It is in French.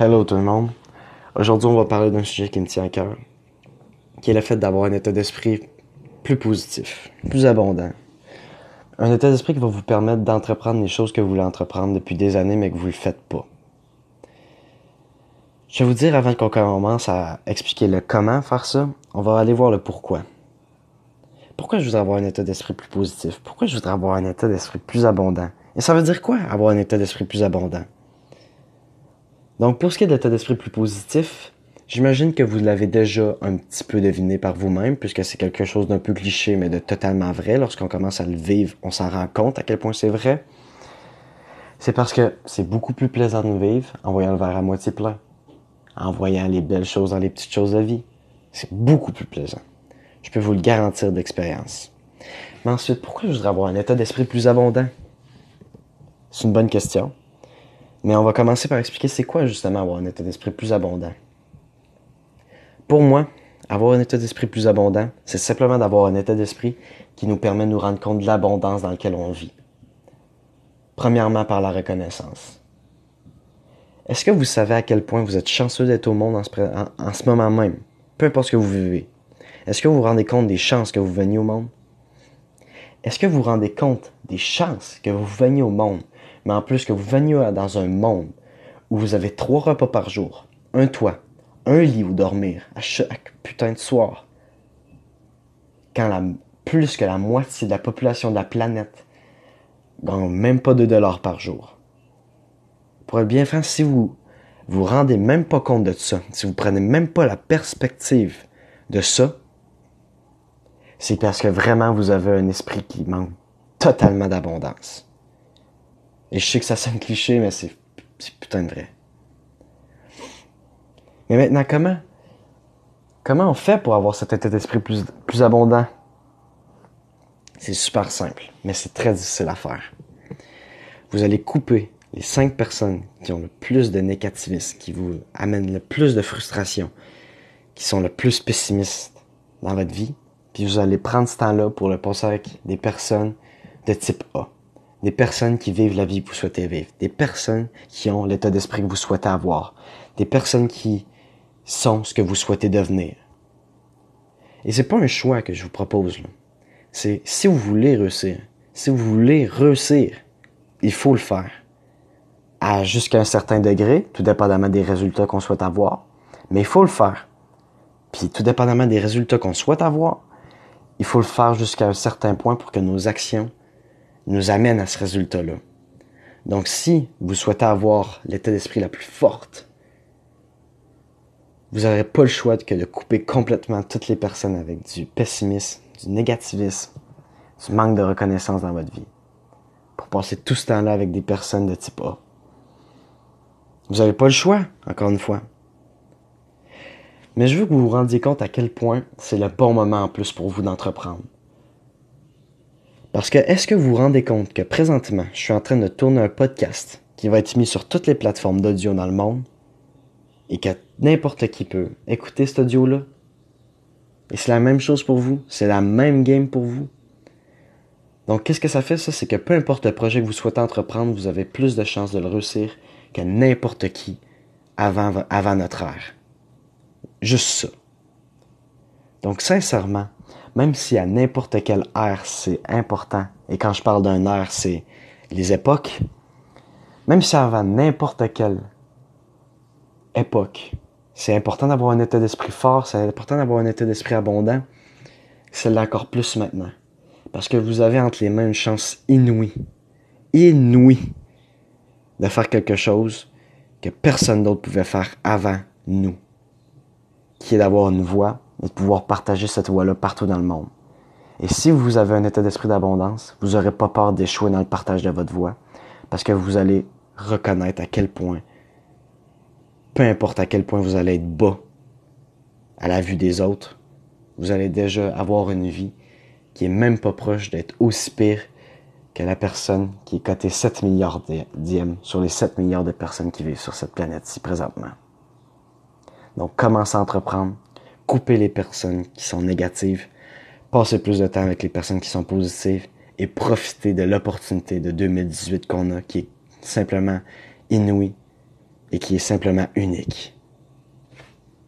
Hello tout le monde. Aujourd'hui, on va parler d'un sujet qui me tient à cœur, qui est le fait d'avoir un état d'esprit plus positif, plus abondant. Un état d'esprit qui va vous permettre d'entreprendre les choses que vous voulez entreprendre depuis des années, mais que vous ne le faites pas. Je vais vous dire avant qu'on commence à expliquer le comment faire ça, on va aller voir le pourquoi. Pourquoi je voudrais avoir un état d'esprit plus positif? Pourquoi je voudrais avoir un état d'esprit plus abondant? Et ça veut dire quoi, avoir un état d'esprit plus abondant? Donc, pour ce qui est de l'état d'esprit plus positif, j'imagine que vous l'avez déjà un petit peu deviné par vous-même, puisque c'est quelque chose d'un peu cliché, mais de totalement vrai. Lorsqu'on commence à le vivre, on s'en rend compte à quel point c'est vrai. C'est parce que c'est beaucoup plus plaisant de vivre en voyant le verre à moitié plein, en voyant les belles choses dans les petites choses de vie. C'est beaucoup plus plaisant. Je peux vous le garantir d'expérience. Mais ensuite, pourquoi je voudrais avoir un état d'esprit plus abondant? C'est une bonne question. Mais on va commencer par expliquer c'est quoi justement avoir un état d'esprit plus abondant. Pour moi, avoir un état d'esprit plus abondant, c'est simplement d'avoir un état d'esprit qui nous permet de nous rendre compte de l'abondance dans laquelle on vit. Premièrement par la reconnaissance. Est-ce que vous savez à quel point vous êtes chanceux d'être au monde en ce, en ce moment même, peu importe ce que vous vivez? Est-ce que vous vous rendez compte des chances que vous veniez au monde? Est-ce que vous vous rendez compte des chances que vous veniez au monde? Mais en plus que vous veniez dans un monde où vous avez trois repas par jour, un toit, un lit où dormir à chaque putain de soir, quand la, plus que la moitié de la population de la planète gagne même pas 2 dollars par jour. Pour être bien franc, si vous vous rendez même pas compte de ça, si vous prenez même pas la perspective de ça, c'est parce que vraiment vous avez un esprit qui manque totalement d'abondance. Et je sais que ça sonne cliché, mais c'est, putain de vrai. Mais maintenant, comment? Comment on fait pour avoir cet état d'esprit plus, plus abondant? C'est super simple, mais c'est très difficile à faire. Vous allez couper les cinq personnes qui ont le plus de négativisme, qui vous amènent le plus de frustration, qui sont le plus pessimistes dans votre vie, puis vous allez prendre ce temps-là pour le passer avec des personnes de type A des personnes qui vivent la vie que vous souhaitez vivre, des personnes qui ont l'état d'esprit que vous souhaitez avoir, des personnes qui sont ce que vous souhaitez devenir. Et c'est pas un choix que je vous propose, C'est si vous voulez réussir, si vous voulez réussir, il faut le faire. À jusqu'à un certain degré, tout dépendamment des résultats qu'on souhaite avoir, mais il faut le faire. Puis tout dépendamment des résultats qu'on souhaite avoir, il faut le faire jusqu'à un certain point pour que nos actions nous amène à ce résultat-là. Donc si vous souhaitez avoir l'état d'esprit la plus forte, vous n'aurez pas le choix que de couper complètement toutes les personnes avec du pessimisme, du négativisme, du manque de reconnaissance dans votre vie. Pour passer tout ce temps-là avec des personnes de type A. Vous n'avez pas le choix, encore une fois. Mais je veux que vous vous rendiez compte à quel point c'est le bon moment en plus pour vous d'entreprendre. Parce que est-ce que vous vous rendez compte que présentement, je suis en train de tourner un podcast qui va être mis sur toutes les plateformes d'audio dans le monde et que n'importe qui peut écouter cet audio-là? Et c'est la même chose pour vous? C'est la même game pour vous? Donc, qu'est-ce que ça fait, ça? C'est que peu importe le projet que vous souhaitez entreprendre, vous avez plus de chances de le réussir que n'importe qui avant, avant notre ère. Juste ça. Donc, sincèrement, même si à n'importe quelle ère c'est important, et quand je parle d'un ère, c'est les époques, même si avant n'importe quelle époque, c'est important d'avoir un état d'esprit fort, c'est important d'avoir un état d'esprit abondant, c'est encore plus maintenant. Parce que vous avez entre les mains une chance inouïe, inouïe, de faire quelque chose que personne d'autre pouvait faire avant nous, qui est d'avoir une voix, et de pouvoir partager cette voie-là partout dans le monde. Et si vous avez un état d'esprit d'abondance, vous n'aurez pas peur d'échouer dans le partage de votre voix, parce que vous allez reconnaître à quel point, peu importe à quel point vous allez être bas à la vue des autres, vous allez déjà avoir une vie qui est même pas proche d'être aussi pire que la personne qui est cotée 7 milliards d'IM sur les 7 milliards de personnes qui vivent sur cette planète-ci présentement. Donc, commencez à entreprendre, couper les personnes qui sont négatives, passer plus de temps avec les personnes qui sont positives et profiter de l'opportunité de 2018 qu'on a, qui est simplement inouïe, et qui est simplement unique.